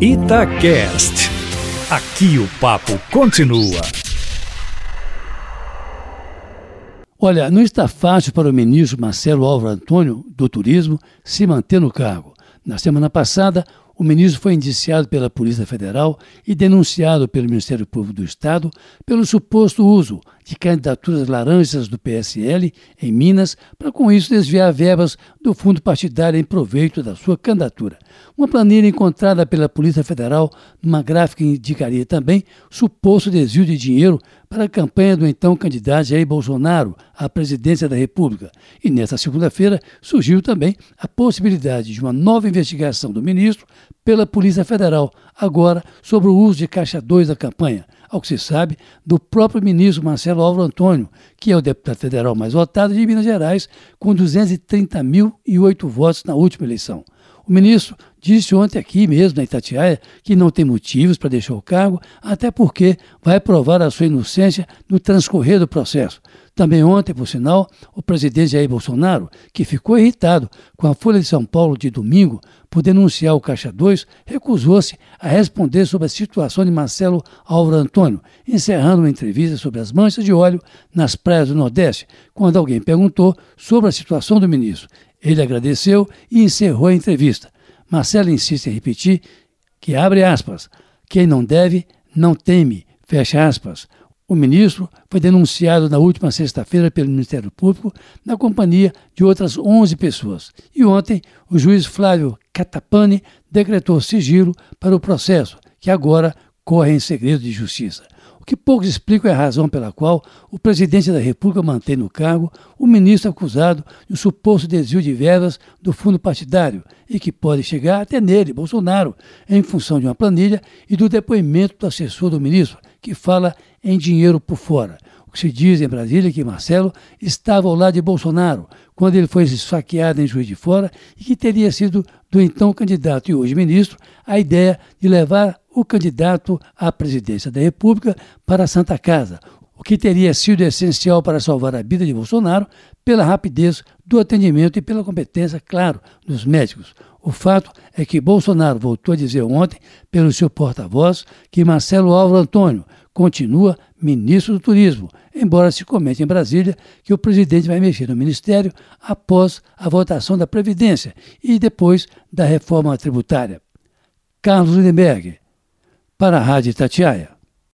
Itacast. Aqui o papo continua. Olha, não está fácil para o ministro Marcelo Álvaro Antônio, do Turismo, se manter no cargo. Na semana passada, o ministro foi indiciado pela Polícia Federal e denunciado pelo Ministério Público do Estado pelo suposto uso de candidaturas laranjas do PSL em Minas para com isso desviar verbas do fundo partidário em proveito da sua candidatura. Uma planilha encontrada pela Polícia Federal numa gráfica indicaria também suposto desvio de dinheiro para a campanha do então candidato Jair Bolsonaro à presidência da República. E nesta segunda-feira surgiu também a possibilidade de uma nova investigação do ministro pela Polícia Federal, agora sobre o uso de caixa 2 da campanha. Ao que se sabe, do próprio ministro Marcelo Álvaro Antônio, que é o deputado federal mais votado de Minas Gerais, com 230.008 votos na última eleição. O ministro disse ontem aqui mesmo na Itatiaia que não tem motivos para deixar o cargo, até porque vai provar a sua inocência no transcorrer do processo. Também ontem, por sinal, o presidente Jair Bolsonaro, que ficou irritado com a Folha de São Paulo de domingo por denunciar o Caixa 2, recusou-se a responder sobre a situação de Marcelo Álvaro Antônio, encerrando uma entrevista sobre as manchas de óleo nas praias do Nordeste, quando alguém perguntou sobre a situação do ministro. Ele agradeceu e encerrou a entrevista. Marcelo insiste em repetir que, abre aspas, quem não deve, não teme, fecha aspas. O ministro foi denunciado na última sexta-feira pelo Ministério Público na companhia de outras 11 pessoas. E ontem, o juiz Flávio Catapani decretou sigilo para o processo, que agora corre em segredo de justiça que poucos explicam é a razão pela qual o presidente da República mantém no cargo o ministro acusado de um suposto desvio de verbas do fundo partidário e que pode chegar até nele, Bolsonaro, em função de uma planilha e do depoimento do assessor do ministro, que fala em dinheiro por fora. O que se diz em Brasília é que Marcelo estava ao lado de Bolsonaro quando ele foi esfaqueado em Juiz de Fora e que teria sido do então candidato e hoje ministro a ideia de levar o candidato à presidência da República para a Santa Casa, o que teria sido essencial para salvar a vida de Bolsonaro pela rapidez do atendimento e pela competência, claro, dos médicos. O fato é que Bolsonaro voltou a dizer ontem, pelo seu porta-voz, que Marcelo Álvaro Antônio continua ministro do Turismo, embora se comente em Brasília que o presidente vai mexer no ministério após a votação da Previdência e depois da reforma tributária. Carlos Lindenberg, para a Rádio Tatiaia.